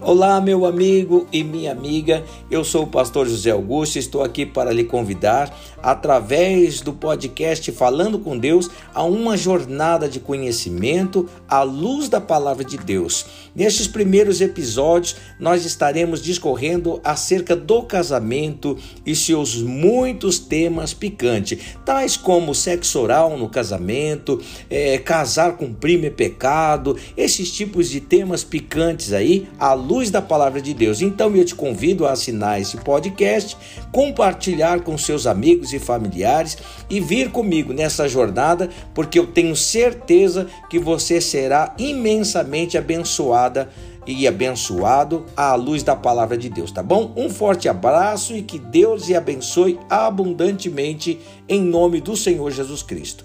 Olá, meu amigo e minha amiga. Eu sou o pastor José Augusto e estou aqui para lhe convidar, através do podcast Falando com Deus, a uma jornada de conhecimento à luz da palavra de Deus. Nestes primeiros episódios, nós estaremos discorrendo acerca do casamento e seus muitos temas picantes, tais como sexo oral no casamento, é, casar com primo é pecado, esses tipos de temas picantes aí, à luz da palavra de Deus. Então eu te convido a assinar esse podcast, compartilhar com seus amigos e familiares e vir comigo nessa jornada, porque eu tenho certeza que você será imensamente abençoada e abençoado à luz da palavra de Deus, tá bom? Um forte abraço e que Deus lhe abençoe abundantemente em nome do Senhor Jesus Cristo.